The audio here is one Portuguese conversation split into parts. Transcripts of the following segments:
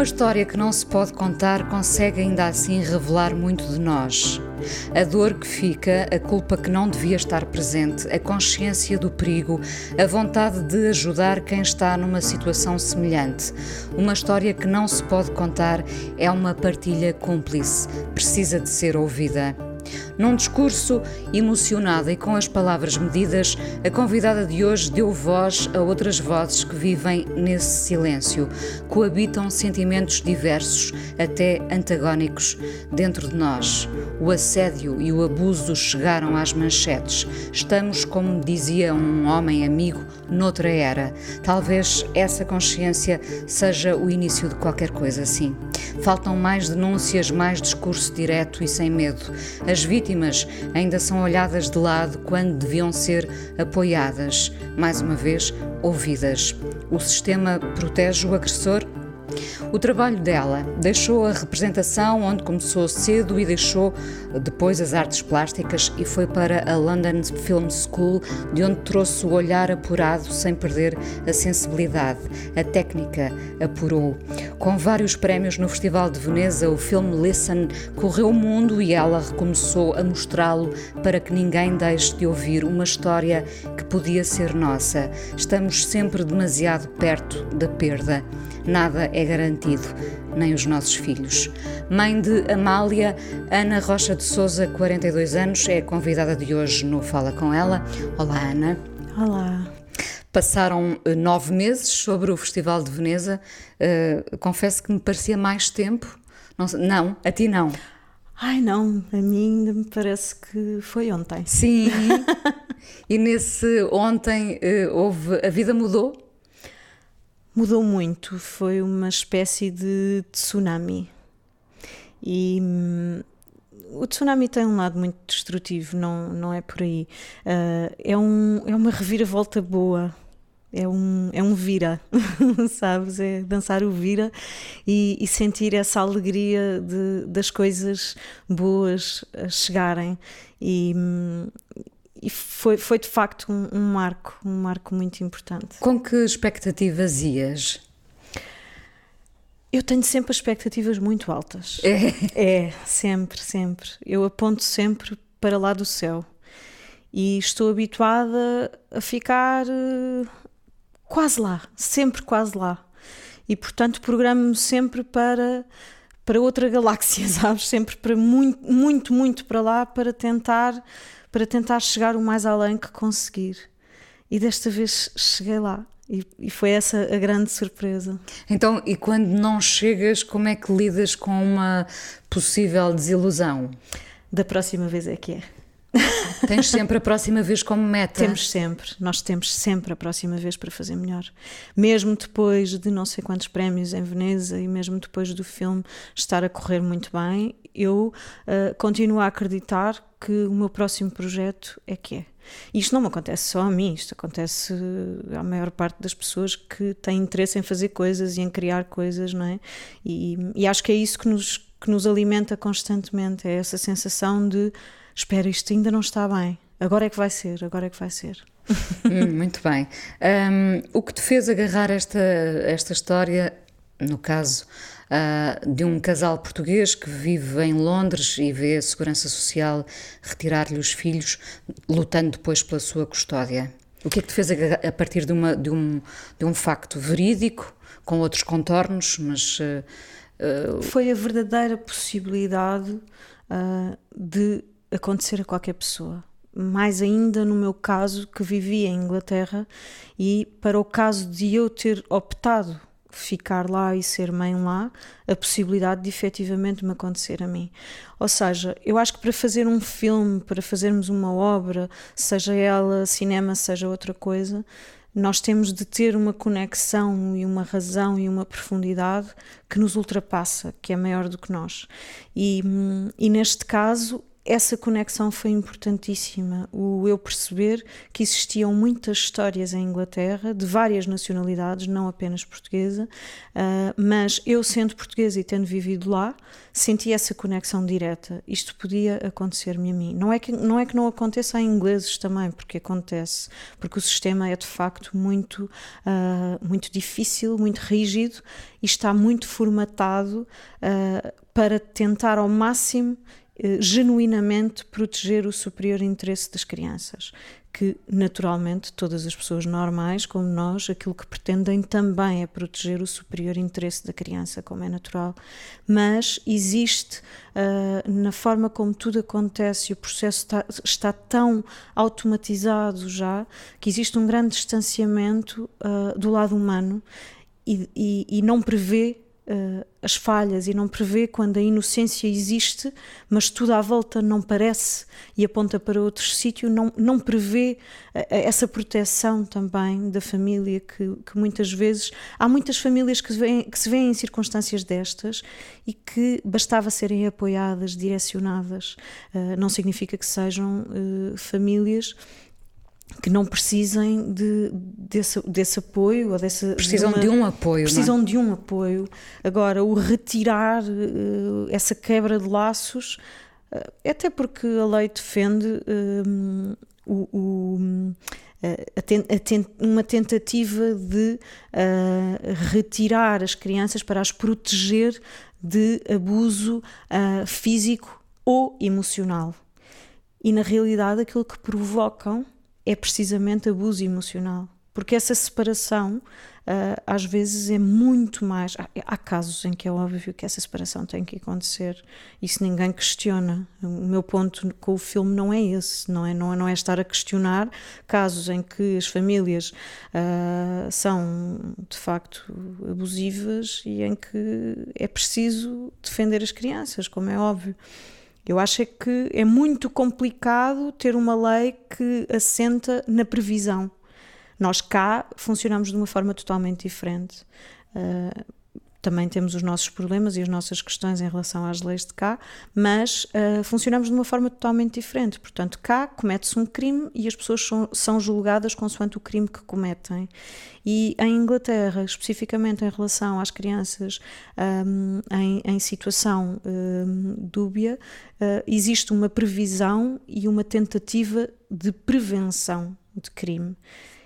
Uma história que não se pode contar consegue ainda assim revelar muito de nós. A dor que fica, a culpa que não devia estar presente, a consciência do perigo, a vontade de ajudar quem está numa situação semelhante. Uma história que não se pode contar é uma partilha cúmplice, precisa de ser ouvida. Num discurso emocionado e com as palavras medidas, a convidada de hoje deu voz a outras vozes que vivem nesse silêncio. Coabitam sentimentos diversos, até antagónicos, dentro de nós. O assédio e o abuso chegaram às manchetes. Estamos, como dizia um homem amigo, noutra era. Talvez essa consciência seja o início de qualquer coisa assim. Faltam mais denúncias, mais discurso direto e sem medo. As vítimas ainda são olhadas de lado quando deviam ser apoiadas, mais uma vez, ouvidas. O sistema protege o agressor? O trabalho dela deixou a representação, onde começou cedo e deixou depois as artes plásticas e foi para a London Film School, de onde trouxe o olhar apurado sem perder a sensibilidade. A técnica apurou. Com vários prémios no Festival de Veneza, o filme Listen correu o mundo e ela recomeçou a mostrá-lo para que ninguém deixe de ouvir uma história que podia ser nossa. Estamos sempre demasiado perto da perda. Nada é garantido, nem os nossos filhos. Mãe de Amália, Ana Rocha de Souza, 42 anos, é convidada de hoje no Fala Com Ela. Olá, Ana. Olá. Passaram eh, nove meses sobre o Festival de Veneza. Uh, confesso que me parecia mais tempo. Não, não, a ti não. Ai não, a mim ainda me parece que foi ontem. Sim. e nesse ontem uh, houve. A vida mudou? Mudou muito, foi uma espécie de tsunami. E hum, o tsunami tem um lado muito destrutivo, não, não é por aí. Uh, é, um, é uma reviravolta boa, é um, é um vira, sabes? É dançar o vira e, e sentir essa alegria de, das coisas boas chegarem. E, hum, e foi, foi de facto um, um, marco, um marco muito importante. Com que expectativas ias? Eu tenho sempre expectativas muito altas. É? É, sempre, sempre. Eu aponto sempre para lá do céu. E estou habituada a ficar uh, quase lá, sempre quase lá. E portanto programo-me sempre para para outra galáxia, sabes? Sempre para muito, muito, muito para lá para tentar para tentar chegar o mais além que conseguir. E desta vez cheguei lá. E, e, foi essa a grande surpresa. Então, e quando não chegas, como é que lidas com uma possível desilusão? Da próxima vez é que é. Tens sempre a próxima vez como meta? Temos sempre, nós temos sempre a próxima vez para fazer melhor. Mesmo depois de não sei quantos prémios em Veneza e mesmo depois do filme estar a correr muito bem, eu uh, continuo a acreditar que o meu próximo projeto é que é. Isto não me acontece só a mim, isto acontece à maior parte das pessoas que têm interesse em fazer coisas e em criar coisas, não é? E, e acho que é isso que nos, que nos alimenta constantemente, é essa sensação de espera, isto ainda não está bem, agora é que vai ser, agora é que vai ser. hum, muito bem. Um, o que te fez agarrar esta, esta história, no caso uh, de um casal português que vive em Londres e vê a Segurança Social retirar-lhe os filhos, lutando depois pela sua custódia? O que é que te fez agarrar, a partir de, uma, de, um, de um facto verídico, com outros contornos, mas... Uh, uh, Foi a verdadeira possibilidade de acontecer a qualquer pessoa. Mais ainda no meu caso, que vivia em Inglaterra, e para o caso de eu ter optado ficar lá e ser mãe lá, a possibilidade de efetivamente me acontecer a mim. Ou seja, eu acho que para fazer um filme, para fazermos uma obra, seja ela cinema, seja outra coisa, nós temos de ter uma conexão e uma razão e uma profundidade que nos ultrapassa, que é maior do que nós. E, hum, e neste caso, essa conexão foi importantíssima. O eu perceber que existiam muitas histórias em Inglaterra, de várias nacionalidades, não apenas portuguesa, uh, mas eu, sendo portuguesa e tendo vivido lá, senti essa conexão direta. Isto podia acontecer-me a mim. Não é, que, não é que não aconteça a ingleses também, porque acontece, porque o sistema é de facto muito, uh, muito difícil, muito rígido e está muito formatado uh, para tentar ao máximo genuinamente proteger o superior interesse das crianças, que naturalmente todas as pessoas normais, como nós, aquilo que pretendem também é proteger o superior interesse da criança, como é natural, mas existe uh, na forma como tudo acontece o processo está, está, tão automatizado já que existe um grande distanciamento uh, do lado humano e, e, e não prevê uh, as falhas e não prevê quando a inocência existe, mas tudo à volta não parece e aponta para outro sítio, não, não prevê uh, essa proteção também da família que, que, muitas vezes há muitas famílias que, vêm, que se veem em circunstâncias destas e que bastava serem apoiadas, direcionadas. Uh, não significa que sejam famílias que não precisem de, desse, desse apoio ou dessa precisam de, uma, de um apoio precisam não? de um apoio agora o retirar uh, essa quebra de laços uh, até porque a lei defende uh, o, o uma tentativa de retirar as crianças para as proteger de abuso físico ou emocional e na realidade aquilo que provocam é precisamente abuso emocional. Porque essa separação uh, às vezes é muito mais. Há, há, casos em que é óbvio que essa separação tem que acontecer, isso ninguém questiona. O meu ponto com o filme não é esse, não é, não não é estar a questionar casos em que as famílias uh, são de facto abusivas e em que é preciso defender as crianças, como é óbvio. Eu acho é que é muito complicado ter uma lei que assenta na previsão. Nós cá funcionamos de uma forma totalmente diferente. Uh, também temos os nossos problemas e as nossas questões em relação às leis de cá, mas uh, funcionamos de uma forma totalmente diferente. Portanto, cá comete-se um crime e as pessoas são, são, julgadas consoante o crime que cometem. E em Inglaterra, especificamente em relação às crianças um, em, em, situação um, dúbia, uh, existe uma previsão e uma tentativa de prevenção de crime.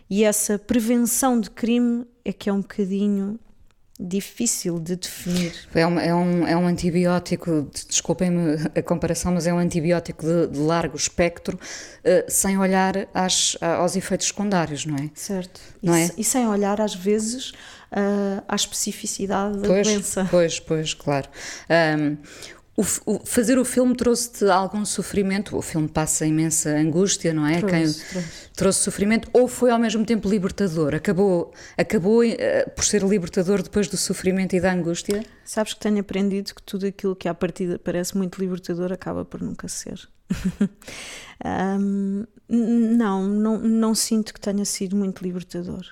E essa prevenção de crime é que é um bocadinho difícil de definir. É um, é um, é um antibiótico, desculpem-me a comparação, mas é um antibiótico de, de largo espectro, uh, sem olhar às, aos efeitos secundários, não é? Certo. Não e, é? e sem olhar, às vezes, uh, à especificidade da pois, doença. Pois, pois, claro. Um, o, o, fazer o filme trouxe-te algum sofrimento? O filme passa imensa angústia, não é? Trouxe, Quem, trouxe. trouxe sofrimento ou foi ao mesmo tempo libertador? Acabou, acabou uh, por ser libertador depois do sofrimento e da angústia? Sabes que tenho aprendido que tudo aquilo que à partida parece muito libertador acaba por nunca ser. um, não, não, não sinto que tenha sido muito libertador.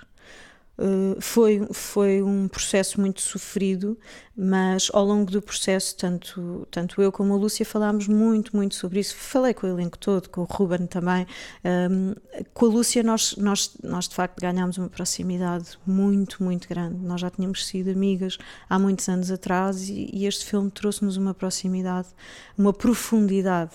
Uh, foi, foi um processo muito sofrido, mas ao longo do processo, tanto, tanto eu como a Lúcia falámos muito, muito sobre isso. Falei com o elenco todo, com o Ruben também. Um, com a Lúcia, nós, nós, nós de facto ganhámos uma proximidade muito, muito grande. Nós já tínhamos sido amigas há muitos anos atrás e, e este filme trouxe-nos uma proximidade, uma profundidade.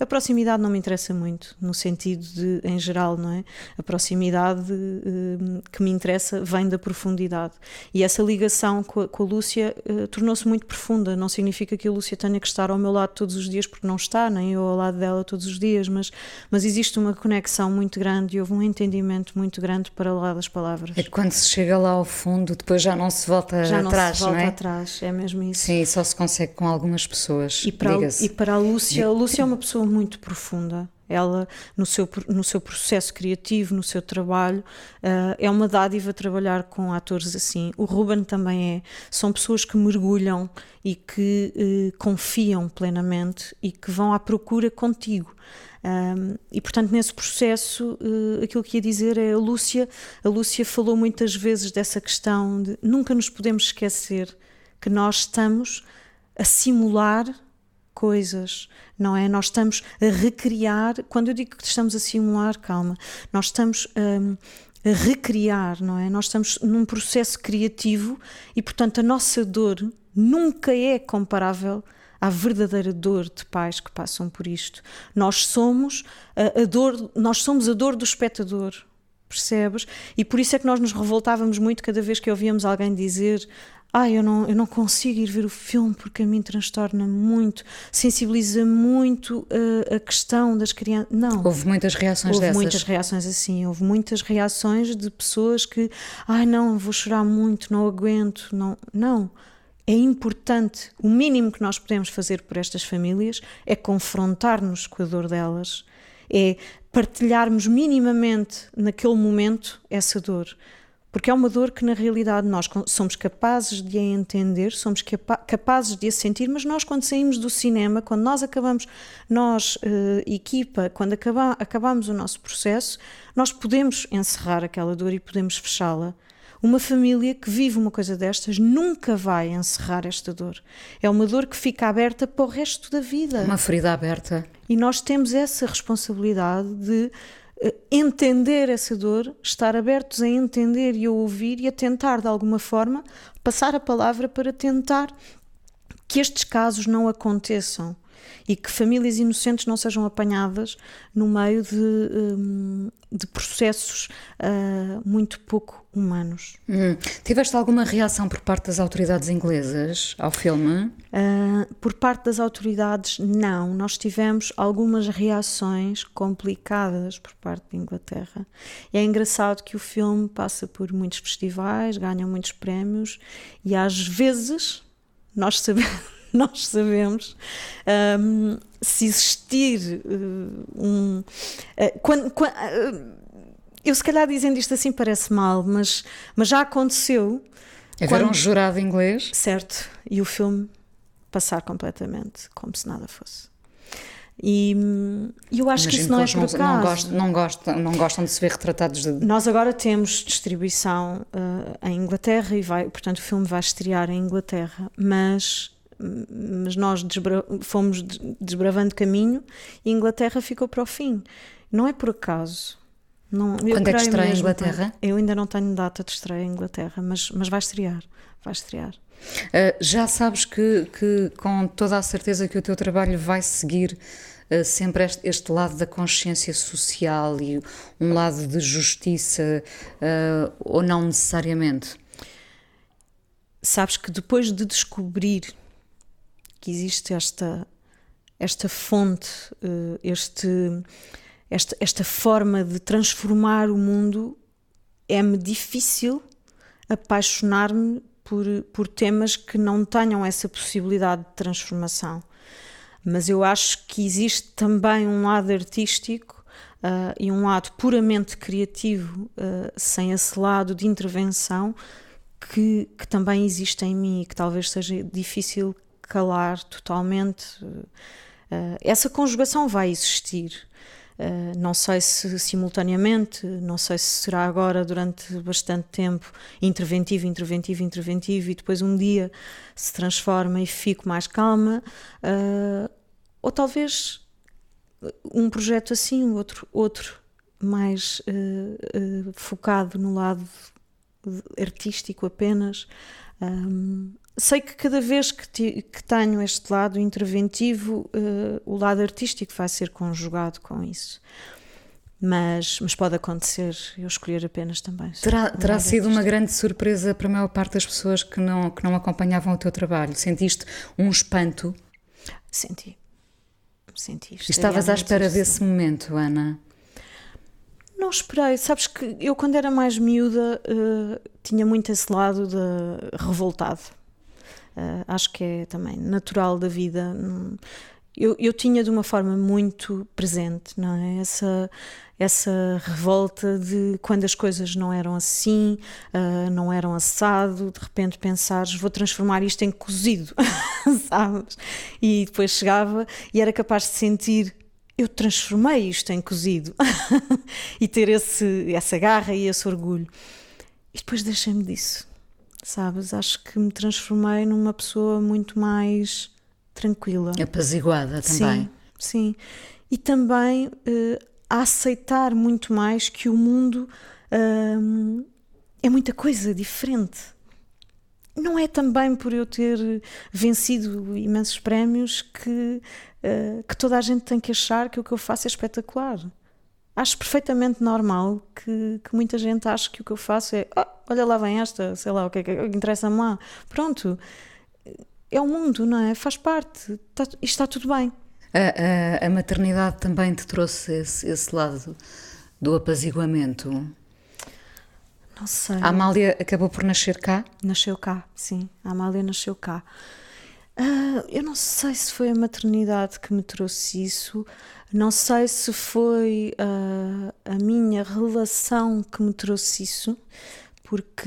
A proximidade não me interessa muito, no sentido de, em geral, não é? A proximidade uh, que me interessa vem da profundidade. E essa ligação com a, com a Lúcia uh, tornou-se muito profunda. Não significa que a Lúcia tenha que estar ao meu lado todos os dias, porque não está, nem eu ao lado dela todos os dias, mas, mas existe uma conexão muito grande e houve um entendimento muito grande para lá das palavras. É quando se chega lá ao fundo, depois já não se volta já atrás, não se volta não é? atrás, é mesmo isso. Sim, só se consegue com algumas pessoas. E para, a, e para a Lúcia, a Lúcia é uma pessoa muito profunda. Ela, no seu, no seu processo criativo, no seu trabalho, uh, é uma dádiva trabalhar com atores assim. O Ruben também é. São pessoas que mergulham e que uh, confiam plenamente e que vão à procura contigo. Um, e portanto, nesse processo, uh, aquilo que ia dizer é a Lúcia. A Lúcia falou muitas vezes dessa questão de nunca nos podemos esquecer que nós estamos a simular coisas, não é? Nós estamos a recriar, quando eu digo que estamos a simular, calma, nós estamos a, a recriar, não é? Nós estamos num processo criativo e, portanto, a nossa dor nunca é comparável à verdadeira dor de pais que passam por isto. Nós somos a, a dor, nós somos a dor do espectador percebes? E por isso é que nós nos revoltávamos muito cada vez que ouvíamos alguém dizer ah, eu não, eu não consigo ir ver o filme porque a mim transtorna muito, sensibiliza muito uh, a questão das crianças. Não. Houve muitas reações houve dessas. Houve muitas reações assim, houve muitas reações de pessoas que, ai ah, não, vou chorar muito, não aguento, não. Não. É importante, o mínimo que nós podemos fazer por estas famílias é confrontar-nos com a dor delas, é partilharmos minimamente naquele momento essa dor porque é uma dor que na realidade nós somos capazes de a entender, somos capazes de a sentir, mas nós quando saímos do cinema, quando nós acabamos, nós, uh, equipa, quando acaba, acabamos o nosso processo, nós podemos encerrar aquela dor e podemos fechá-la. Uma família que vive uma coisa destas nunca vai encerrar esta dor. É uma dor que fica aberta para o resto da vida. Uma ferida aberta. E nós temos essa responsabilidade de eh, entender essa dor, estar abertos a entender e a ouvir e a tentar, de alguma forma, passar a palavra para tentar que estes casos não aconteçam e que famílias inocentes não sejam apanhadas no meio de, um, de processos uh, muito pouco humanos. Hum. Tiveste alguma reação por parte das autoridades inglesas ao filme? Uh, por parte das autoridades, não. Nós tivemos algumas reações complicadas por parte da Inglaterra. E é engraçado que o filme passa por muitos festivais, ganha muitos prémios e às vezes nós sabemos nós sabemos um, se existir uh, um. Uh, quando, quando uh, eu, se calhar, dizendo isto assim parece mal, mas, mas já aconteceu. Haver quando, um jurado inglês. Certo, e o filme passar completamente como se nada fosse. E eu acho Imagino que isso não é por acaso. Não gostam, não, gostam, não gostam de se ver retratados de... Nós agora temos distribuição uh, em Inglaterra e vai, portanto o filme vai estrear em Inglaterra, mas mas nós desbra fomos desbravando caminho e a Inglaterra ficou para o fim. Não é por acaso. Não, Quando é que estreia em Inglaterra? Eu ainda não tenho data de estreia em Inglaterra, mas, mas vai estrear. Vai estrear. Uh, já sabes que, que, com toda a certeza, que o teu trabalho vai seguir uh, sempre este, este, lado da consciência social e um lado de justiça, uh, ou não necessariamente? Sabes que depois de descobrir que existe esta, esta fonte, eh, este, esta, esta forma de transformar o mundo, é-me difícil apaixonar-me por, por temas que não tenham essa possibilidade de transformação. Mas eu acho que existe também um lado artístico uh, e um lado puramente criativo, uh, sem esse lado de intervenção, que, que também existe em mim e que talvez seja difícil calar totalmente. Uh, essa conjugação vai existir. Uh, não sei se simultaneamente, não sei se será agora durante bastante tempo interventivo, interventivo, interventivo e depois um dia se transforma e fico mais calma, uh, ou talvez um projeto assim, outro, outro mais uh, focado no lado artístico apenas. Um, sei que cada vez que, te, que tenho este lado interventivo, uh, o lado artístico vai ser conjugado com isso. Mas, mas pode acontecer eu escolher apenas também. Terá, terá sido uma grande surpresa para a maior parte das pessoas que não, que não acompanhavam o teu trabalho? Sentiste um espanto? Senti. Senti. Estavas à espera desse momento, Ana? Não esperei. Sabes que eu, quando era mais miúda, uh, tinha muito esse lado de revoltado Uh, acho que é também natural da vida. eu, eu tinha de uma forma muito presente, não é? Essa, essa revolta de quando as coisas não eram assim, uh, não eram assado, de repente pensares, vou transformar isto em cozido, sabes? E depois chegava e era capaz de sentir, eu transformei isto em cozido, e ter esse, essa garra e esse orgulho. E depois deixei-me disso, sabes? Acho que me transformei numa pessoa muito mais tranquila. Apaziguada também. Sim, sim. E também uh, a aceitar muito mais que o mundo uh, é muita coisa diferente. Não é também por eu ter vencido imensos prémios que, uh, que toda a gente tem que achar que o que eu faço é espetacular. Acho perfeitamente normal que, que muita gente ache que o que eu faço é oh, olha lá vem esta, sei lá, o que é que interessa-me lá. Pronto é o mundo, não é? Faz parte, está, está tudo bem. A, a, a, maternidade também te trouxe esse, esse lado do apaziguamento? Não sei. A Amália acabou por nascer cá? Nasceu cá, sim. A Amália nasceu cá. Uh, eu não sei se foi a maternidade que me trouxe isso, não sei se foi uh, a minha relação que me trouxe isso, porque.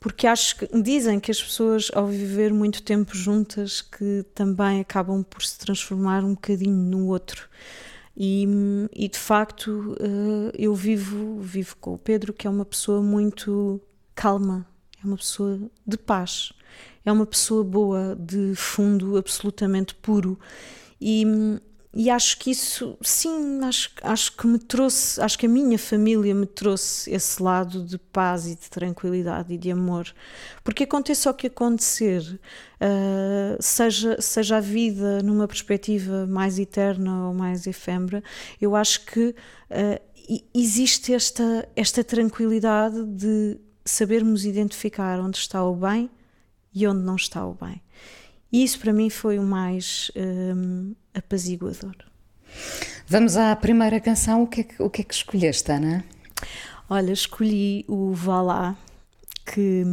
Porque acho que dizem que as pessoas ao viver muito tempo juntas que também acabam por se transformar um bocadinho no outro e, e de facto eh, eu vivo vivo com o Pedro que é uma pessoa muito calma é uma pessoa de paz é uma pessoa boa de fundo absolutamente puro e e acho que isso, sim, acho, acho que me trouxe, acho que a minha família me trouxe esse lado de paz e de tranquilidade e de amor. Porque aconteça o que acontecer, uh, seja, seja a vida numa perspectiva mais eterna ou mais efêmera, eu acho que uh, existe esta, esta tranquilidade de sabermos identificar onde está o bem e onde não está o bem. E isso para mim foi o mais um, apaziguador. Vamos à primeira canção. O que é que, o que, é que escolheste, Ana? Olha, escolhi o Valá, que,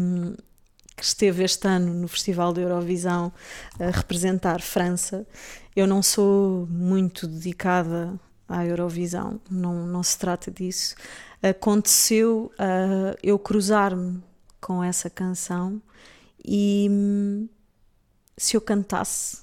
que esteve este ano no Festival da Eurovisão a representar França. Eu não sou muito dedicada à Eurovisão, não, não se trata disso. Aconteceu uh, eu cruzar-me com essa canção e hum, se eu cantasse,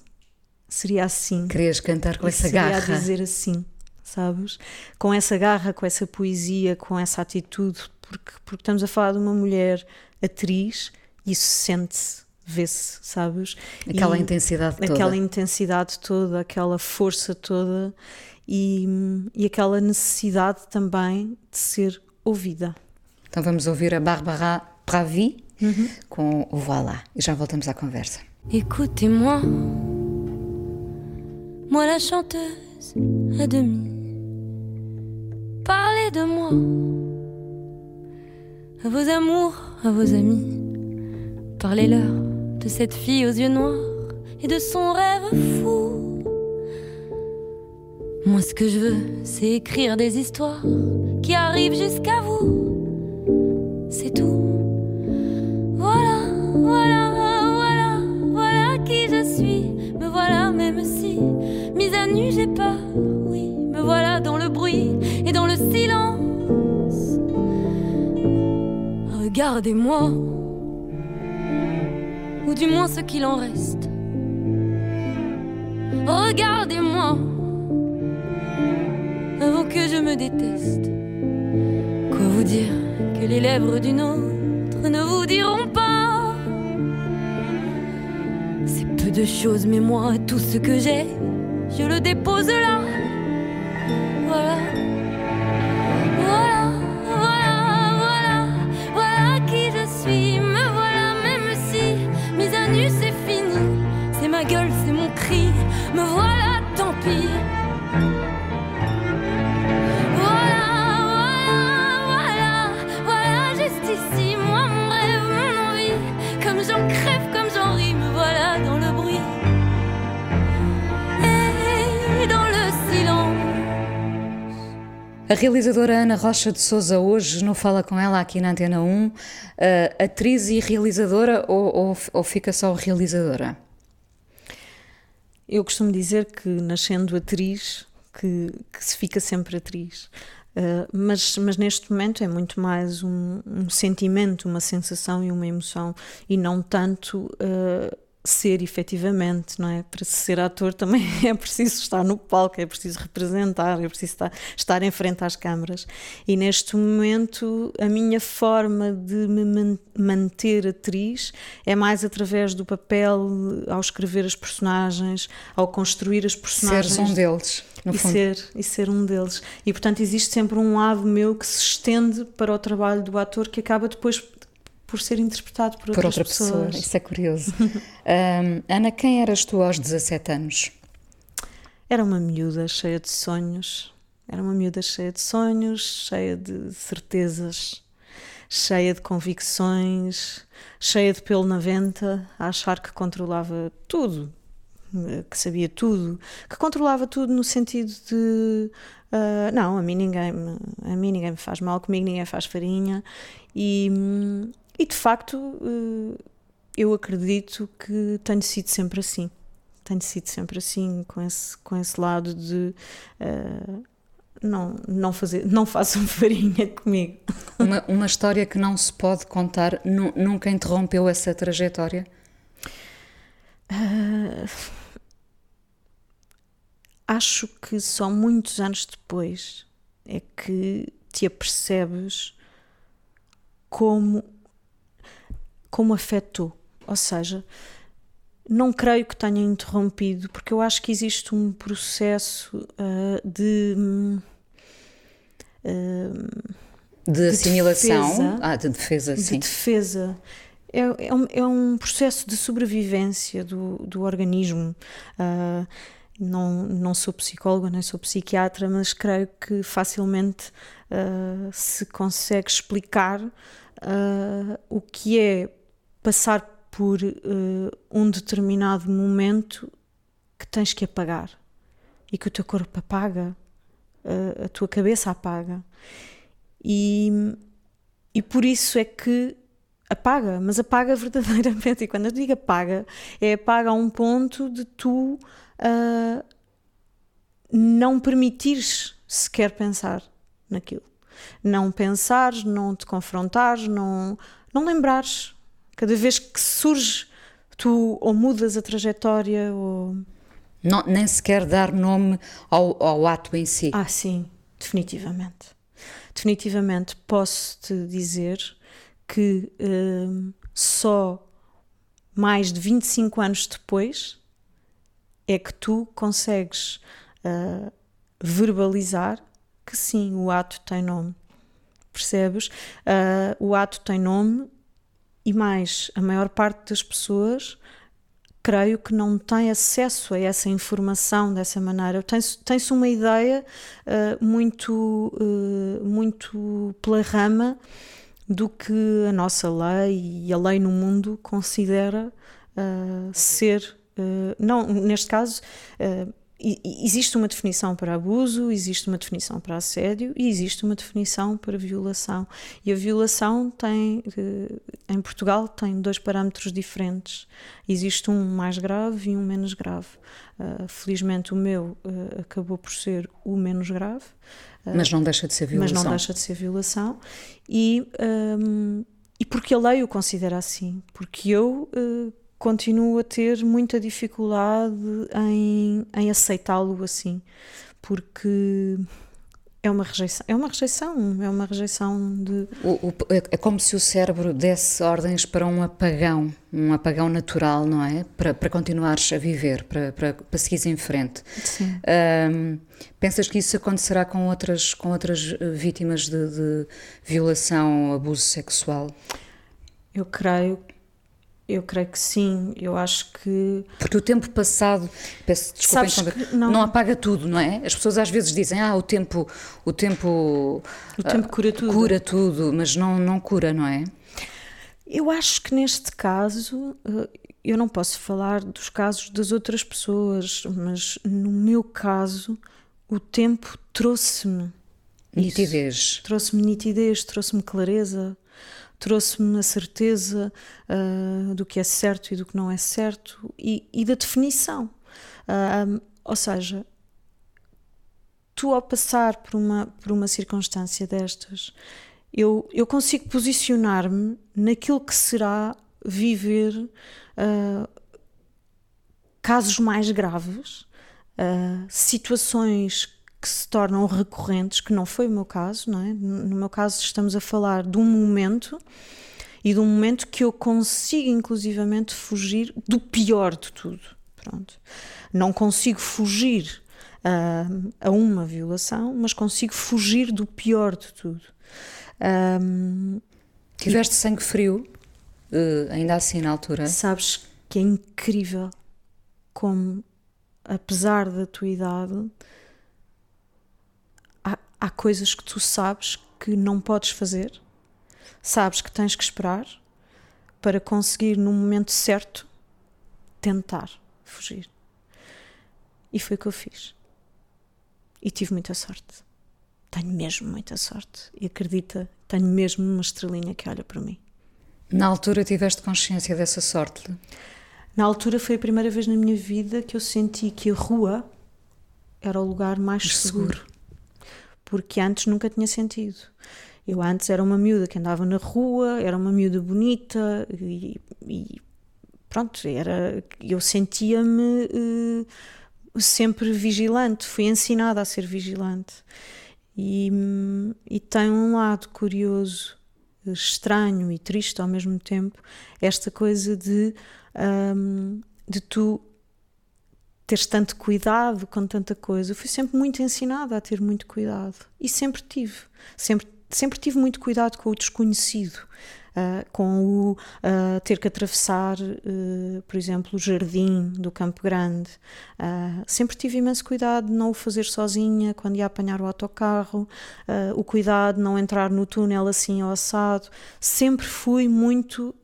seria assim. Querias cantar com essa seria garra? Seria dizer assim, sabes? Com essa garra, com essa poesia, com essa atitude, porque, porque estamos a falar de uma mulher atriz, isso sente-se, vê-se, sabes? Aquela e, intensidade toda. Aquela intensidade toda, aquela força toda e, e aquela necessidade também de ser ouvida. Então vamos ouvir a Bárbara Pravi com o Voilà e. Écoutez-moi, moi la chanteuse à demi. Parlez de moi, à vos amours, à vos amis. Parlez-leur de cette fille aux yeux noirs et de son rêve fou. Moi, ce que je veux, c'est écrire des histoires qui arrivent jusqu'à vous. J'ai peur. Oui, me voilà dans le bruit et dans le silence. Regardez-moi, ou du moins ce qu'il en reste. Regardez-moi, avant que je me déteste. Quoi vous dire que les lèvres d'une autre ne vous diront pas? De choses, mais moi, tout ce que j'ai, je le dépose là. Voilà. Voilà, voilà, voilà, voilà qui je suis. Me voilà, même si mise à nu, c'est fini. C'est ma gueule, c'est mon cri. Me voilà, tant pis. A realizadora Ana Rocha de Souza hoje não fala com ela aqui na Antena 1, uh, atriz e realizadora ou, ou, ou fica só realizadora? eu costumo dizer que nascendo atriz, que, que se fica sempre atriz. Uh, mas, mas neste momento é muito mais um, um, sentimento, uma sensação e uma emoção, e não tanto uh, ser efetivamente, não é? Para ser ator também é preciso estar no palco, é preciso representar, é preciso estar, estar em frente às câmaras. E neste momento a minha forma de me manter atriz é mais através do papel, ao escrever as personagens, ao construir as personagens. Seres um deles. e ser, e ser um deles. E portanto existe sempre um lado meu que se estende para o trabalho do ator que acaba depois por ser interpretado por, por outra pessoas. pessoa. Isso é curioso. um, Ana, quem eras tu aos 17 anos? Era uma miúda cheia de sonhos. Era uma miúda cheia de sonhos, cheia de certezas, cheia de convicções, cheia de pelo na venta, a achar que controlava tudo, que sabia tudo, que controlava tudo no sentido de uh, não, a mim ninguém, a mim ninguém me faz mal, comigo ninguém faz farinha e e de facto, eh, eu acredito que tenho sido sempre assim. Tenho sido sempre assim, com esse, com esse lado de uh, não, não, fazer, não façam farinha comigo. Uma, uma história que não se pode contar, nunca interrompeu essa trajetória? Uh, acho que só muitos anos depois é que te apercebes como como afetou. Ou seja, não creio que tenha interrompido, porque eu acho que existe um processo uh, de. Uh, de, assimilação, defesa, ah, de defesa, sim. De defesa. É, é, um, é um processo de sobrevivência do, do organismo. Uh, não, não sou psicóloga, nem sou psiquiatra, mas creio que facilmente uh, se consegue explicar uh, o que é passar por uh, um determinado momento que tens que apagar e que o teu corpo apaga, uh, a tua cabeça apaga. E, e por isso é que apaga, mas apaga verdadeiramente. E quando eu digo apaga, é apaga a um ponto de tu uh, não permitires sequer pensar naquilo. Não pensares, não te confrontares, não, não lembrares Cada vez que surge, tu ou mudas a trajetória ou. Não, nem sequer dar nome ao, ao ato em si. Ah, sim, definitivamente. Definitivamente posso te dizer que hum, só mais de 25 anos depois é que tu consegues uh, verbalizar que sim, o ato tem nome. Percebes? Uh, o ato tem nome e mais, a maior parte das pessoas creio que não tem acesso a essa informação dessa maneira. Tem-se tem uma ideia uh, muito, uh, muito pela rama do que a nossa lei e a lei no mundo considera uh, ser, não, neste caso, existe uma definição para abuso, existe uma definição para assédio e existe uma definição para violação. E a violação tem, eh, em Portugal, tem dois parâmetros diferentes. Existe um mais grave e um menos grave. Uh, felizmente o meu uh, acabou por ser o menos grave. Mas não deixa de ser violação. Mas não deixa de ser violação. E, um, ehm, e porque a lei o considera assim. Porque eu continuo a ter muita dificuldade em, em aceitá-lo assim, porque é uma rejeição, é uma rejeição, é uma rejeição de. O, o, é como se o cérebro desse ordens para um apagão, um apagão natural, não é? Para, para continuares a viver, para, para, para seguires em frente. Sim. Um, pensas que isso acontecerá com outras, com outras eh, vítimas de, de violação, abuso sexual? Eu creio eu creio que sim, eu acho que. Porque o tempo passado, peço desculpa, não... não apaga tudo, não é? As pessoas às vezes dizem, ah, o tempo. O tempo, o tempo cura tudo. Cura tudo, mas não, não cura, não é? Eu acho que neste caso, eh, eu não posso falar dos casos das outras pessoas, mas no meu caso, o tempo trouxe-me. Nitidez. Trouxe-me nitidez, trouxe-me clareza, trouxe-me a certeza uh, do que é certo e do que não é certo e, e da definição. Um, ou seja, tu ao passar por uma, por uma circunstância destas, eu, eu consigo posicionar-me naquilo que será viver uh, casos mais graves, uh, situações que se tornam recorrentes, que não foi o meu caso, não é? No meu caso, estamos a falar de um momento e de um momento que eu consigo, inclusivamente, fugir do pior de tudo. Pronto. Não consigo fugir uh, a uma violação, mas consigo fugir do pior de tudo. Um, Tiveste e, sangue frio, uh, ainda assim, na altura? Sabes que é incrível como, apesar da tua idade, há, coisas que tu sabes que não podes fazer, sabes que tens que esperar para conseguir, no momento certo, tentar fugir. E foi o que eu fiz. E tive muita sorte. Tenho mesmo muita sorte. E acredita, tenho mesmo uma estrelinha que olha para mim. Na altura tiveste consciência dessa sorte? Na altura foi a primeira vez na minha vida que eu senti que a rua era o lugar mais seguro. seguro. Porque antes nunca tinha sentido. Eu antes era uma miúda que andava na rua, era uma miúda bonita e, e pronto, era, eu sentia-me uh, sempre vigilante, fui ensinada a ser vigilante. E, e tem um lado curioso, estranho e triste ao mesmo tempo, esta coisa de um, de tu teres tanto cuidado com tanta coisa. Eu fui sempre muito ensinada a ter muito cuidado e sempre tive, sempre, sempre tive muito cuidado com o desconhecido. Uh, com o uh, ter que atravessar, uh, por exemplo, o jardim do Campo Grande. sempre tive imenso cuidado de não o fazer sozinha quando ia apanhar o autocarro, o cuidado de não entrar no túnel assim ao assado. Sempre fui muito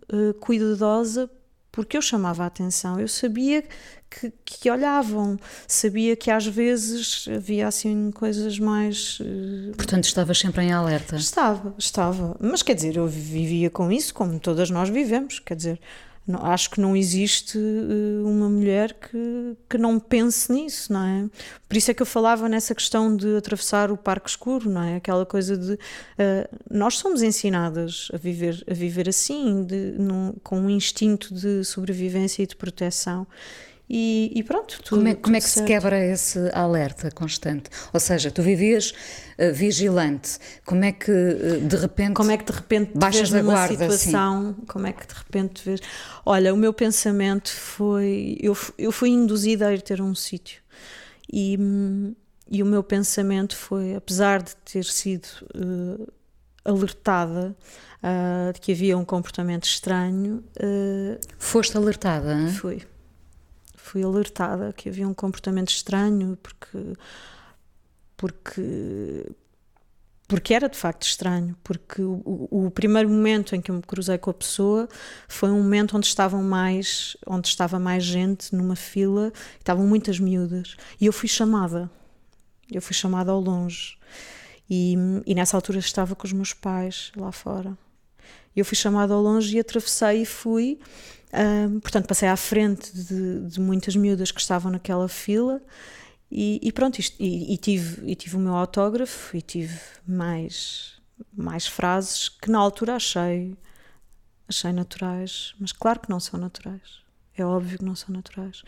cuidadosa porque eu chamava a atenção, eu sabia que, que, olhavam, sabia que às vezes havia assim coisas mais. Uh... Portanto, estavas sempre em alerta? Estava, estava. Mas quer dizer, eu vivia com isso, como todas nós vivemos, quer dizer, acho que não existe uh, uma mulher que, que não pense nisso, não é? Por isso é que eu falava nessa questão de atravessar o parque escuro, não é? Aquela coisa de uh, nós somos ensinadas a viver, a viver assim, de, num, com um instinto de sobrevivência e de proteção. E, e, pronto. Tudo, como é, como é que certo. se quebra esse alerta constante? Ou seja, tu vivias uh, vigilante, como é que uh, de repente. Como é que de repente baixas a guarda, situação? Assim? Como é que de repente vês. Olha, o meu pensamento foi. Eu, eu fui induzida a ir ter um sítio. E, e o meu pensamento foi, apesar de ter sido uh, alertada de que havia um comportamento estranho. Foste alertada? Hein? Fui fui alertada que havia um comportamento estranho porque porque porque era de facto estranho, porque o, o, primeiro momento em que eu me cruzei com a pessoa foi um momento onde estavam mais, onde estava mais gente numa fila, estavam muitas miúdas, e eu fui chamada. Eu fui chamada ao longe. E, e nessa altura estava com os meus pais lá fora. Eu fui chamada ao longe e atravessei e fui portanto, passei à frente de, de, muitas miúdas que estavam naquela fila e, e pronto, isto, e, e, tive, e tive o meu autógrafo e tive mais, mais frases que na altura achei, achei naturais, mas claro que não são naturais. É óbvio que não são naturais.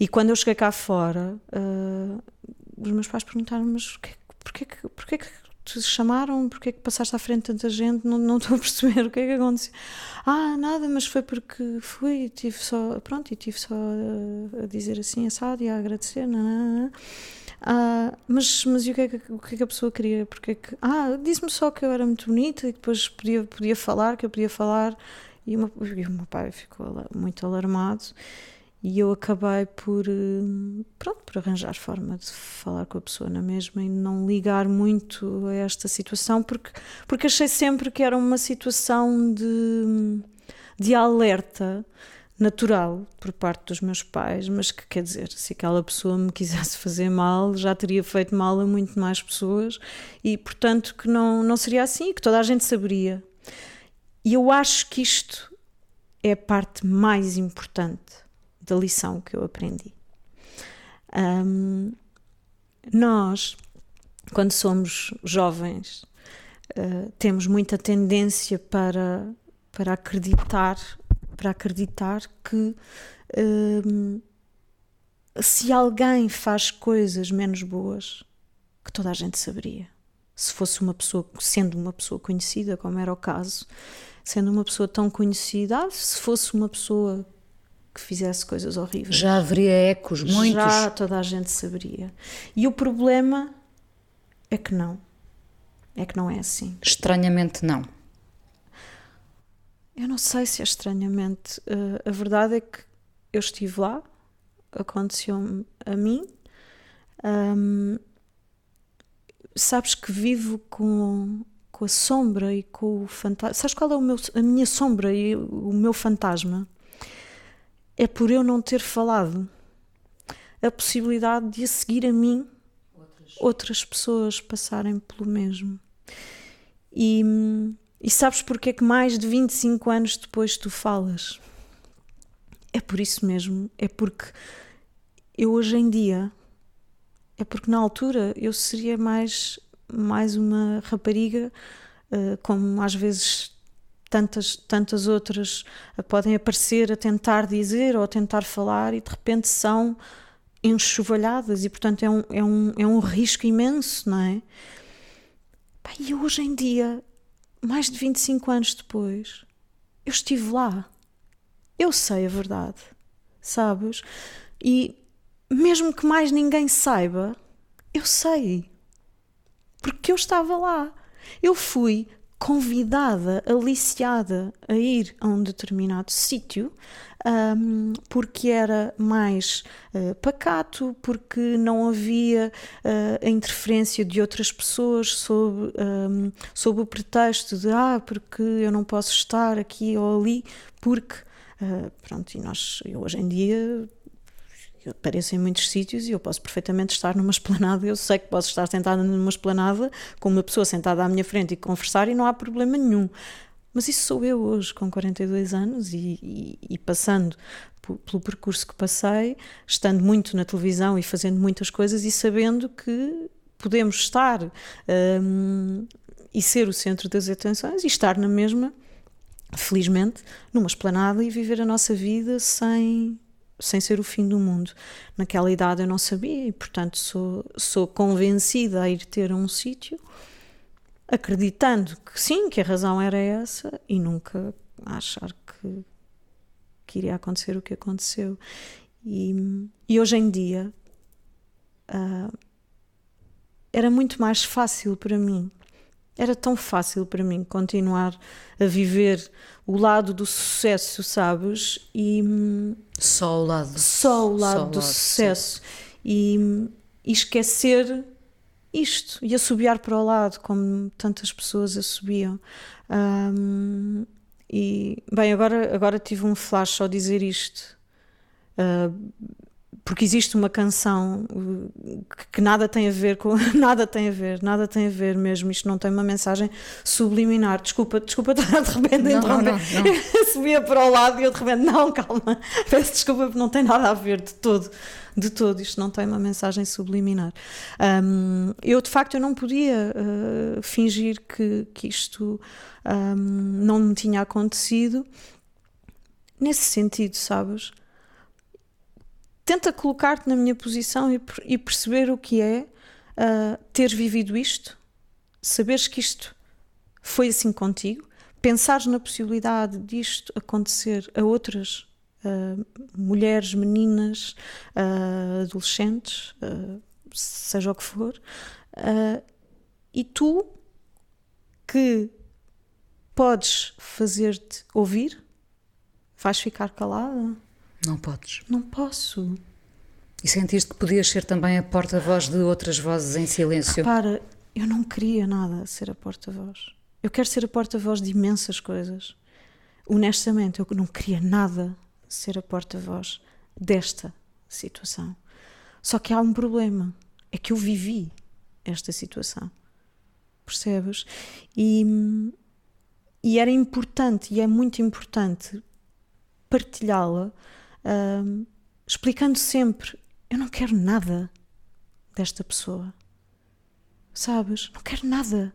E quando eu cheguei cá fora, uh, os meus pais perguntaram-me: mas porquê, porquê, porquê que te chamaram, porque é que passaste à frente de tanta gente, não, não estou a perceber o que é que aconteceu. Ah, nada, mas foi porque fui e tive só, pronto, e tive só a, dizer assim, assado e a agradecer, não. Ah, mas, mas e o que, é que, o que é que a pessoa queria? Porque que, ah, disse-me só que eu era muito bonita e que depois podia, podia falar, que eu podia falar, e e o meu pai ficou muito alarmado. E eu acabei por, eh, pronto, por arranjar forma de falar com a pessoa na mesma e não ligar muito a esta situação, porque, porque achei sempre que era uma situação de, de alerta natural por parte dos meus pais, mas que quer dizer, se aquela pessoa me quisesse fazer mal, já teria feito mal a muito mais pessoas e, portanto, que não, não seria assim, que toda a gente saberia. E eu acho que isto é a parte mais importante da lição que eu aprendi. Um, nós, quando somos jovens, uh, temos muita tendência para, para acreditar para acreditar que um, se alguém faz coisas menos boas, que toda a gente saberia. Se fosse uma pessoa, sendo uma pessoa conhecida, como era o caso, sendo uma pessoa tão conhecida, ah, se fosse uma pessoa que fizesse coisas horríveis. Já haveria ecos, muitos. Já toda a gente saberia. E o problema é que não. É que não é assim. Estranhamente não. Eu não sei se é estranhamente. Uh, a verdade é que eu estive lá, aconteceu-me a mim. Um, sabes que vivo com, com a sombra e com o fantasma. Sabes qual é o meu, a minha sombra e o meu fantasma? É por eu não ter falado. A possibilidade de a seguir a mim outras, outras pessoas passarem pelo mesmo. E e sabes porque é que mais de 25 anos depois tu falas? É por isso mesmo. É porque eu hoje em dia, é porque na altura eu seria mais, mais uma rapariga, uh, como às vezes tantas, tantas outras podem aparecer a tentar dizer ou a tentar falar e de repente são enxovalhadas e portanto é um, é um, é um risco imenso, não é? E hoje em dia mais de 25 anos depois, eu estive lá. Eu sei a verdade, sabes? E mesmo que mais ninguém saiba, eu sei. Porque eu estava lá. Eu fui convidada, aliciada a ir a um determinado sítio um, porque era mais uh, pacato, porque não havia uh, a interferência de outras pessoas sob, um, sob o pretexto de ah, porque eu não posso estar aqui ou ali, porque uh, pronto, e nós hoje em dia eu apareço em muitos sítios e eu posso perfeitamente estar numa esplanada. Eu sei que posso estar sentada numa esplanada com uma pessoa sentada à minha frente e conversar e não há problema nenhum. Mas isso sou eu hoje, com 42 anos e, e, e passando pelo percurso que passei, estando muito na televisão e fazendo muitas coisas e sabendo que podemos estar um, e ser o centro das atenções e estar na mesma, felizmente, numa esplanada e viver a nossa vida sem sem ser o fim do mundo. Naquela idade eu não sabia e, portanto, sou, sou convencida a ir ter um sítio acreditando que sim, que a razão era essa e nunca achar que, que iria acontecer o que aconteceu. E, e hoje em dia uh, era muito mais fácil para mim, era tão fácil para mim continuar a viver o lado do sucesso, sabes? E só o lado, só o lado só do lado, sucesso e, e esquecer isto e assobiar para o lado, como tantas pessoas assobiam. Um, e, bem, agora, agora tive um flash ao dizer isto. Uh, porque existe uma canção que nada tem a ver com nada tem a ver, nada tem a ver mesmo. Isto não tem uma mensagem subliminar. Desculpa, desculpa estar de repente a interromper. Não, não, não. Subia para o lado e eu de repente, não, calma, peço desculpa porque não tem nada a ver de todo. De todo, isto não tem uma mensagem subliminar. Um, eu de facto eu não podia uh, fingir que, que isto um, não me tinha acontecido nesse sentido, sabes? Tenta colocar-te na minha posição e, e, perceber o que é uh, ter vivido isto, saberes que isto foi assim contigo, pensares na possibilidade disto acontecer a outras uh, mulheres, meninas, uh, adolescentes, seja o que for, e tu que podes fazer-te ouvir, vais ficar calada não podes. Não posso. E sentiste que podias ser também a porta-voz de outras vozes em silêncio? Para, eu não queria nada ser a porta-voz. Eu quero ser a porta-voz de imensas coisas. Honestamente, eu não queria nada ser a porta-voz desta situação. Só que há um problema. É que eu vivi esta situação. Percebes? E, e era importante, e é muito importante, partilhá-la explicando sempre Eu não quero nada desta pessoa. Sabes? Não quero nada.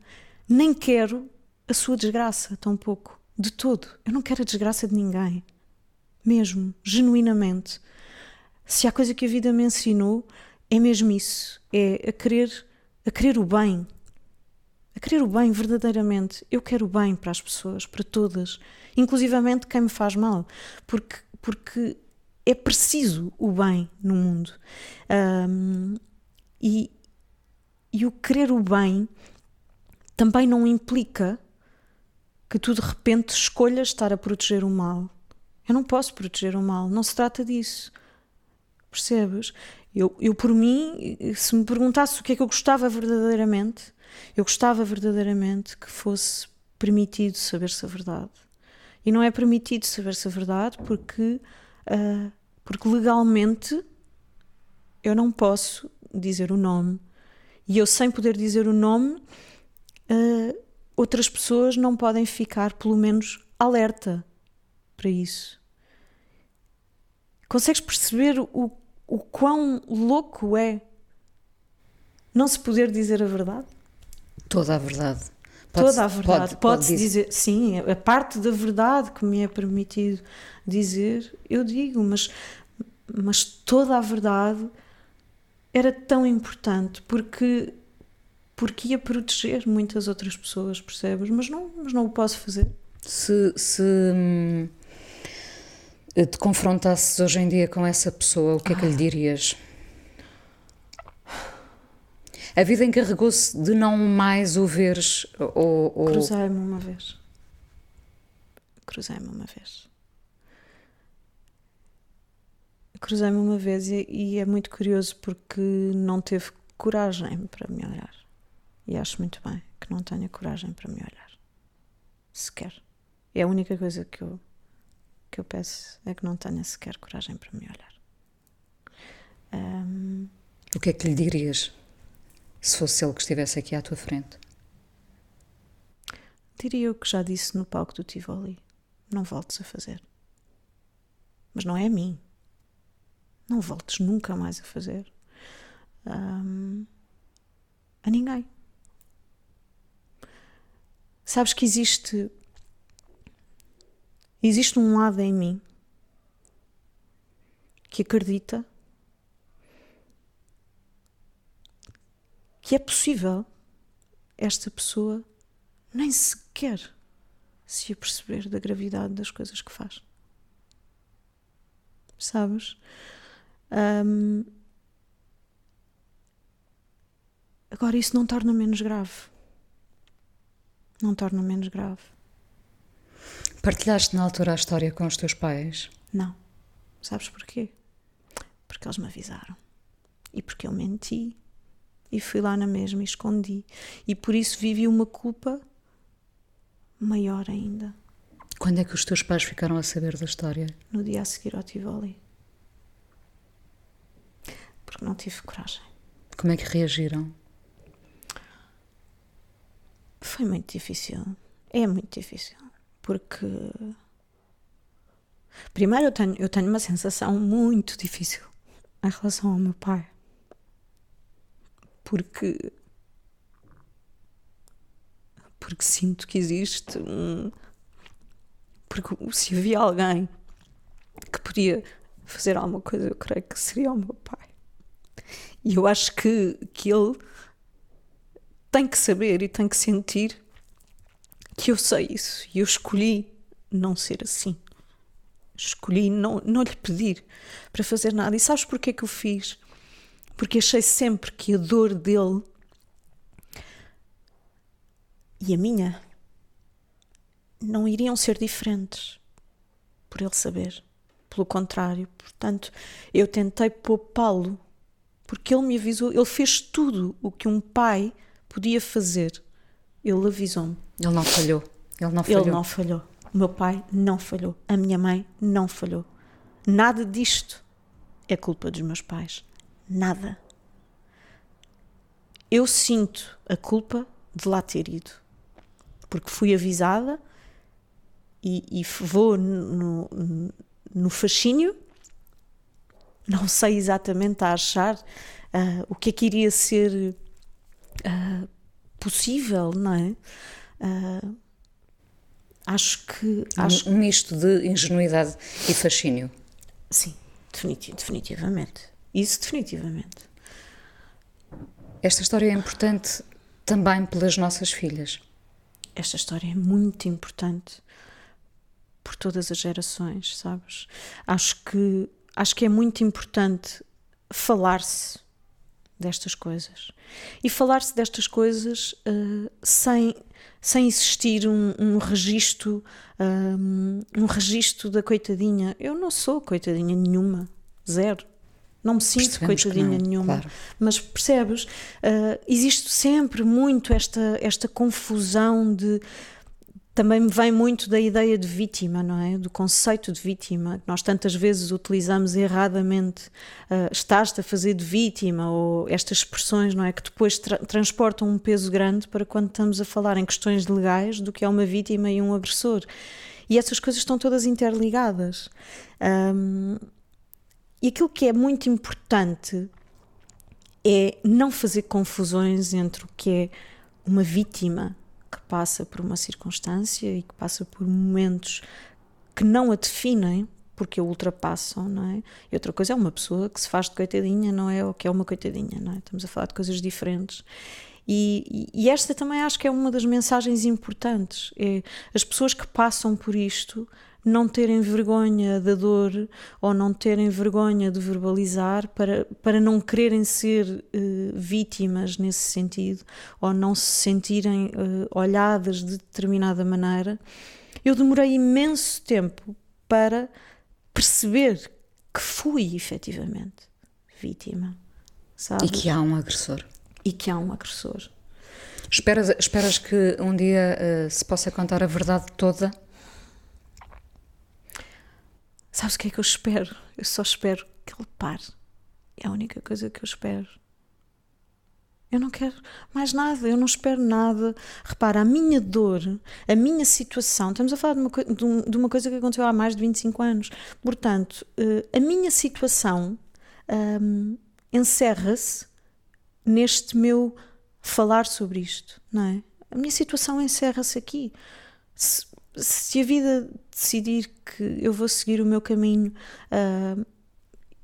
Nem quero a sua desgraça, tão pouco. De todo. Eu não quero a desgraça de ninguém. Mesmo, genuinamente. Se há coisa que a vida me ensinou, é mesmo isso. É a querer, a querer o bem. A querer o bem verdadeiramente. Eu quero o bem para as pessoas, para todas. Inclusivamente quem me faz mal. Porque, porque é preciso o bem no mundo. Um, e, e o querer o bem também não implica que tu de repente escolhas estar a proteger o mal. Eu não posso proteger o mal, não se trata disso. Percebes? Eu, eu, por mim, se me perguntasse o que é que eu gostava verdadeiramente, eu gostava verdadeiramente que fosse permitido saber-se a verdade. E não é permitido saber-se a verdade porque, uh, porque legalmente eu não posso dizer o nome. E eu, sem poder dizer o nome, uh, outras pessoas não podem ficar, pelo menos, alerta para isso. Consegues perceber o, o quão louco é não se poder dizer a verdade? Toda a verdade. Toda a verdade. Pode-se pode dizer, dizer, sim, a parte da verdade que me é permitido dizer, eu digo, mas, mas toda a verdade era tão importante porque porque ia proteger muitas outras pessoas, percebes? Mas não, mas não o posso fazer. Se, se hum, te confrontasses hoje em dia com essa pessoa, o que é que lhe dirias? A vida encarregou-se de não mais o veres ou... ou... Cruzei-me uma vez. Cruzei-me uma vez. Cruzei-me uma vez e, e é muito curioso porque não teve coragem para me olhar. E acho muito bem que não tenha coragem para me olhar. Sequer. É a única coisa que eu, que eu peço é que não tenha sequer coragem para me olhar. Um, o que é que lhe dirias se fosse ele que estivesse aqui à tua frente? Diria o que já disse no palco do Tivoli. Não voltes a fazer. Mas não é a mim. Não voltes nunca mais a fazer. Um, a ninguém. Sabes que existe. Existe um lado em mim que acredita que é possível esta pessoa nem sequer se aperceber da gravidade das coisas que faz. Sabes? Um, agora, isso não torna menos grave não torna menos grave. Partilhaste na altura a história com os teus pais? Não. Sabes porquê? Porque eles me avisaram. E porque eu menti. E fui lá na mesma e escondi. E por isso vivi uma culpa maior ainda. Quando é que os teus pais ficaram a saber da história? No dia a seguir ao Tivoli. Porque não tive coragem. Como é que reagiram? Foi muito difícil. É muito difícil. Porque. Primeiro, eu tenho, eu tenho uma sensação muito difícil em relação ao meu pai. Porque. Porque sinto que existe um. Porque se havia alguém que podia fazer alguma coisa, eu creio que seria o meu pai. E eu acho que, que ele tem que saber e tem que sentir que eu sei isso e eu escolhi não ser assim. Escolhi não, não lhe pedir para fazer nada. E sabes porquê que eu fiz? Porque achei sempre que a dor dele e a minha não iriam ser diferentes por ele saber. Pelo contrário, portanto, eu tentei poupá-lo porque ele me avisou, ele fez tudo o que um pai podia fazer. Ele avisou-me. Ele não falhou. Ele não falhou. Ele não falhou. O meu pai não falhou. A minha mãe não falhou. Nada disto é culpa dos meus pais. Nada. Eu sinto a culpa de lá ter ido. Porque fui avisada e, e vou no, no fascínio não sei exatamente a achar uh, o que é que iria ser uh, possível, não é? Uh, acho que. Acho... Um, misto de ingenuidade e fascínio. Sim, definitivamente. Isso, definitivamente. Esta história é importante também pelas nossas filhas. Esta história é muito importante por todas as gerações, sabes? Acho que acho que é muito importante falar-se destas coisas e falar-se destas coisas uh, sem sem existir um, um registro um, um registro da coitadinha. Eu não sou coitadinha nenhuma, zero. Não me sinto coitadinha não, nenhuma. Claro. Mas percebes? Uh, existe sempre muito esta, esta confusão de. Também me vem muito da ideia de vítima, não é? Do conceito de vítima. Nós tantas vezes utilizamos erradamente uh, estás-te a fazer de vítima ou estas expressões, não é? Que depois tra transportam um peso grande para quando estamos a falar em questões legais do que é uma vítima e um agressor. E essas coisas estão todas interligadas. Um, e aquilo que é muito importante é não fazer confusões entre o que é uma vítima que passa por uma circunstância e que passa por momentos que não a definem porque a ultrapassam, não é? E outra coisa é uma pessoa que se faz de coitadinha, não é? Ou que é uma coitadinha, não é? Estamos a falar de coisas diferentes. E, e, esta também acho que é uma das mensagens importantes. É as pessoas que passam por isto não terem vergonha da dor ou não terem vergonha de verbalizar para, para não quererem ser uh, vítimas nesse sentido ou não se sentirem uh, olhadas de determinada maneira. Eu demorei imenso tempo para perceber que fui efetivamente vítima. Sabe? E que há um agressor. E que há um agressor. Esperas, esperas que um dia uh, se possa contar a verdade toda? Sabes o que é que eu espero? Eu só espero que ele pare. É a única coisa que eu espero. Eu não quero mais nada, eu não espero nada. Repara, a minha dor, a minha situação, estamos a falar de uma, de uma coisa que aconteceu há mais de 25 anos. Portanto, eh, a minha situação um, encerra-se neste meu falar sobre isto, não é? A minha situação encerra-se aqui. Se, se a vida decidir que eu vou seguir o meu caminho, uh,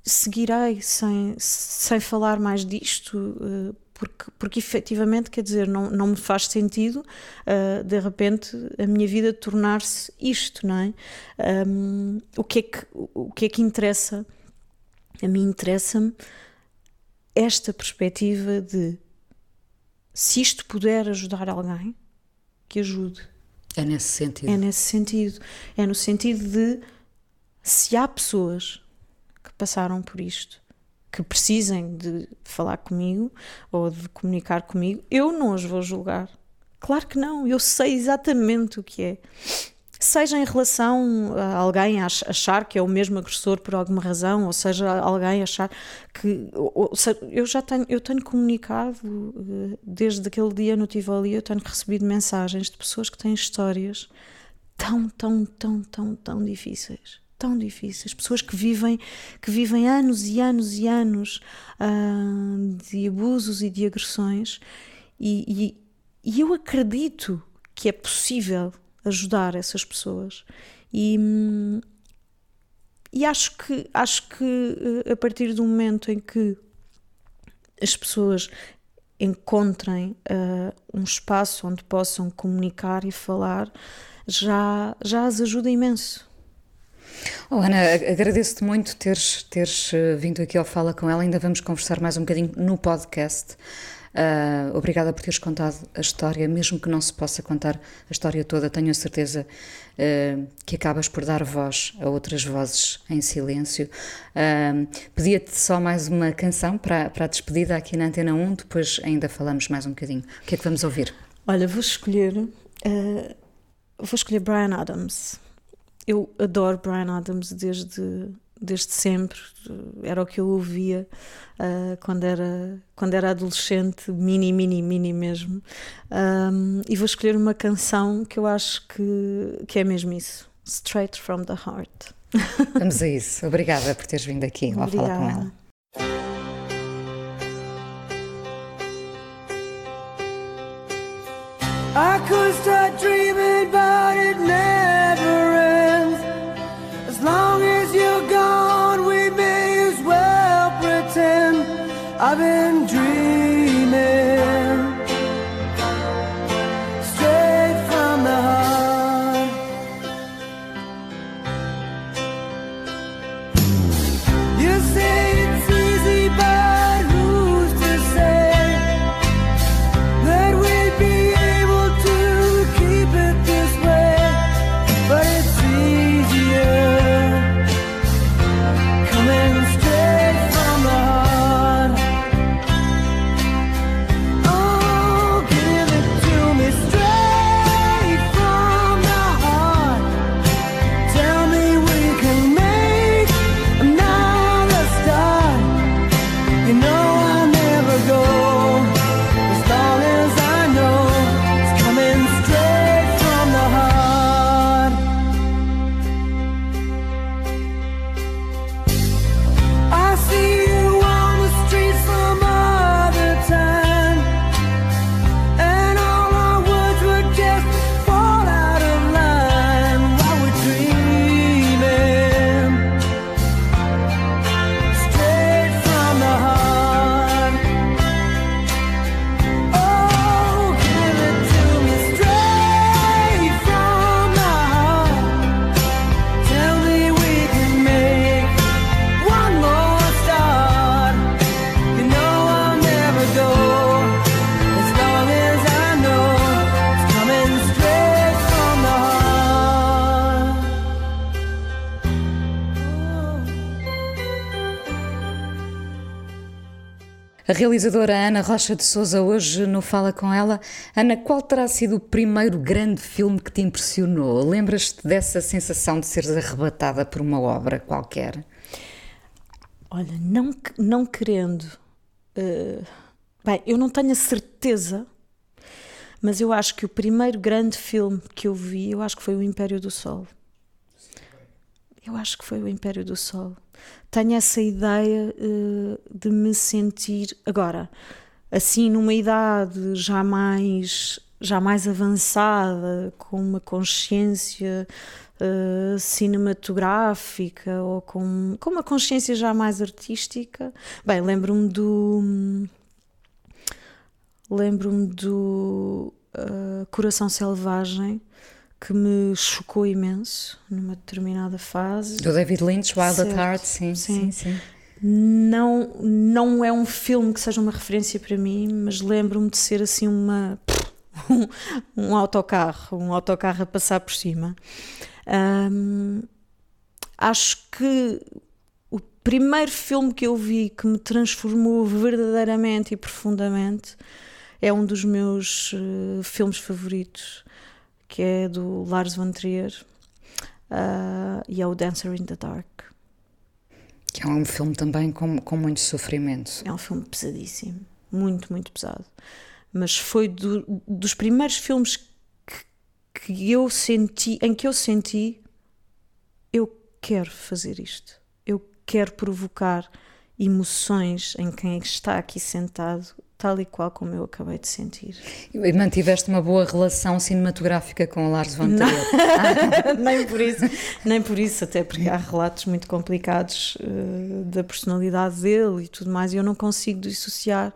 seguirei sem, sem falar mais disto, uh, porque, porque efetivamente, quer dizer, não, não me faz sentido uh, de repente a minha vida tornar-se isto, não é? Um, o, que é que, o que é que interessa? A mim interessa-me esta perspectiva de se isto puder ajudar alguém, que ajude é nesse sentido. É nesse sentido. É no sentido de se há pessoas que passaram por isto, que precisem de falar comigo ou de comunicar comigo, eu não as vou julgar. Claro que não, eu sei exatamente o que é seja em relação a alguém achar que é o mesmo agressor por alguma razão, ou seja, alguém achar que ou, eu já tenho eu tenho comunicado eh, desde aquele dia no Tivoli, eu tenho recebido mensagens de pessoas que têm histórias tão tão tão tão tão difíceis tão difíceis, pessoas que vivem que vivem anos e anos e anos uh, de abusos e de agressões e, e, e eu acredito que é possível ajudar essas pessoas. E, e acho que acho que eh, a partir do momento em que as pessoas encontrem uh, um espaço onde possam comunicar e falar, já, já as ajuda imenso. Oh, Ana, agradeço-te muito teres, teres eh, vindo aqui ao Fala com ela. Ainda vamos conversar mais um bocadinho no podcast. Uh, obrigada por teres contado a história, mesmo que não se possa contar a história toda, tenho a certeza uh, que acabas por dar voz a outras vozes em silêncio. Uh, Pedia-te só mais uma canção para, para a despedida aqui na Antena 1, depois ainda falamos mais um bocadinho. O que é que vamos ouvir? Olha, vou escolher. vou escolher Brian Adams. Eu adoro Brian Adams desde desde sempre, era o que eu ouvia uh, quando, era, quando era adolescente, mini, mini, mini mesmo. Um, e vou escolher uma canção que eu acho que, que é mesmo isso: Straight from the Heart. Vamos a isso. Obrigada por teres vindo aqui lá falar com ela. I could start dreaming, realizadora Ana Rocha de Souza hoje no Fala Com Ela. Ana, qual terá sido o primeiro grande filme que te impressionou? Lembras-te dessa sensação de seres arrebatada por uma obra qualquer? Olha, não, não querendo. eh, bem, eu não tenho a certeza, mas eu acho que o primeiro grande filme que eu vi, eu acho que foi O Império do Sol. Eu acho que foi O Império do Sol. Tenho essa ideia eh, de me sentir. Agora, assim, numa idade já mais, já mais avançada, com uma consciência uh, cinematográfica ou com, com uma consciência já mais artística. Bem, lembro-me do. Lembro-me do uh, Coração Selvagem que me chocou imenso numa determinada fase. Do David Lynch, Wild at Heart, sim, sim, sim. Não, não é um filme que seja uma referência para mim, mas lembro-me de ser assim uma um, um autocarro, um autocarro a passar por cima. Hum, acho que o primeiro filme que eu vi que me transformou verdadeiramente e profundamente é um dos meus uh, filmes favoritos, que é do Lars von Trier uh, e é o Dancer in the Dark. Que é um filme também com, com muito sofrimento. É um filme pesadíssimo, muito, muito pesado. Mas foi do, dos primeiros filmes que, que eu senti, em que eu senti, eu quero fazer isto. Eu quero provocar emoções em quem está aqui sentado, tal e qual como eu acabei de sentir. E mantiveste uma boa relação cinematográfica com o Lars von Trier? nem por isso, nem por isso, até porque há relatos muito complicados uh, da personalidade dele e tudo mais, e eu não consigo dissociar,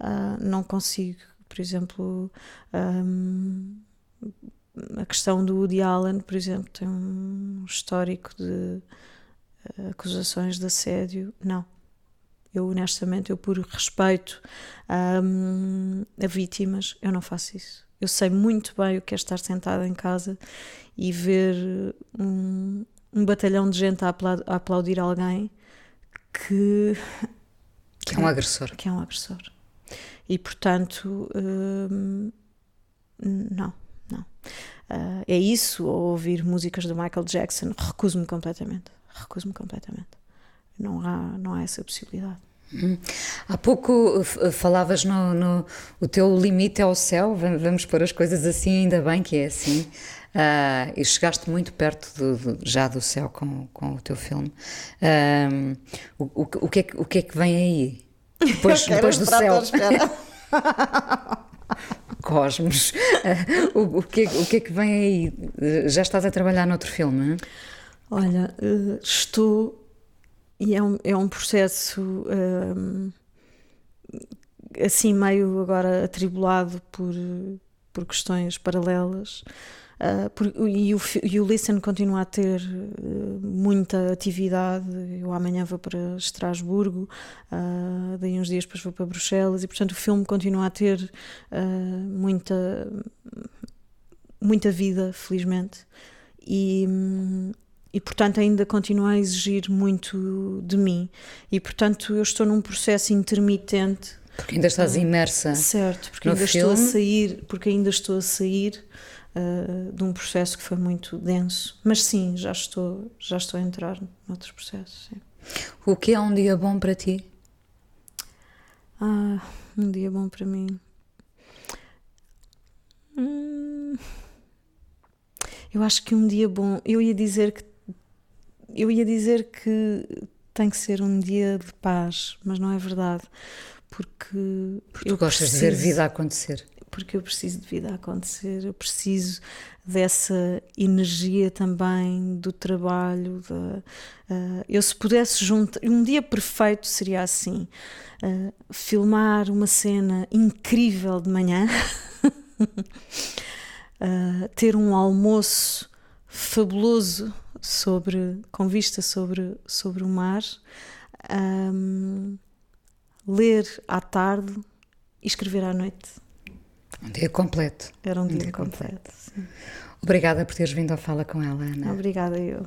uh, não consigo, por exemplo, um, a questão do Woody Allen, por exemplo, tem um histórico de uh, acusações de assédio, não eu honestamente, eu por respeito um, a vítimas, eu não faço isso. Eu sei muito bem o que é estar sentada em casa e ver um, um batalhão de gente a, aplaudir, a aplaudir alguém que, que é um agressor. Que é um agressor. E portanto, um, não, não. Uh, é isso, ou ouvir músicas do Michael Jackson, recuso-me completamente. Recuso-me completamente. Não há, não há essa possibilidade. Hum. Há pouco f- falavas no, no- o teu limite é o céu, vam- vamos pôr as coisas assim, ainda bem que é assim. Ah, e chegaste muito perto do- do- já do céu com, com o teu filme. Ahm, o, o, que- o que é que, o que é que vem aí? Depois, depois do céu. Cosmos. Ah, o, o que, é- o que é que vem aí? Eh, Já estás a trabalhar noutro filme? hein? Olha, eh, estou. E é um, é um processo ehm, assim meio agora atribulado por, por questões paralelas. Ah, por- e, o, e o Listen continua a ter eh, muita atividade. Eu amanhã vou para Estrasburgo, ah, daí uns dias depois vou para Bruxelas, e portanto o filme continua a ter ah, muita, muita vida, felizmente. E, hum, e portanto ainda continua a exigir muito de mim e portanto eu estou num processo intermitente Porque ainda estás imersa. certo porque ainda estou a filme. sair porque ainda estou a sair ah, de um processo que foi muito denso mas sim já estou já estou a entrar noutros processos sim. O que é um dia bom para ti? ah um dia bom para mim Hum, eu acho que um dia bom eu ia dizer que eu ia dizer que tem que ser um dia de paz, mas não é verdade, porque Tu gostas de ver vida acontecer. porque eu preciso de vida a acontecer, eu preciso dessa energia também do trabalho. Da, ah, eu, se pudesse juntar, um dia perfeito seria assim: ah, filmar uma cena incrível de manhã, ah, ter um almoço fabuloso sobre com vista sobre sobre o mar ahm, ler à tarde e escrever à noite Um dia completo. era um, dia, dia completo, sim. Obrigada por teres vindo à fala com ela, Ana. obrigada eu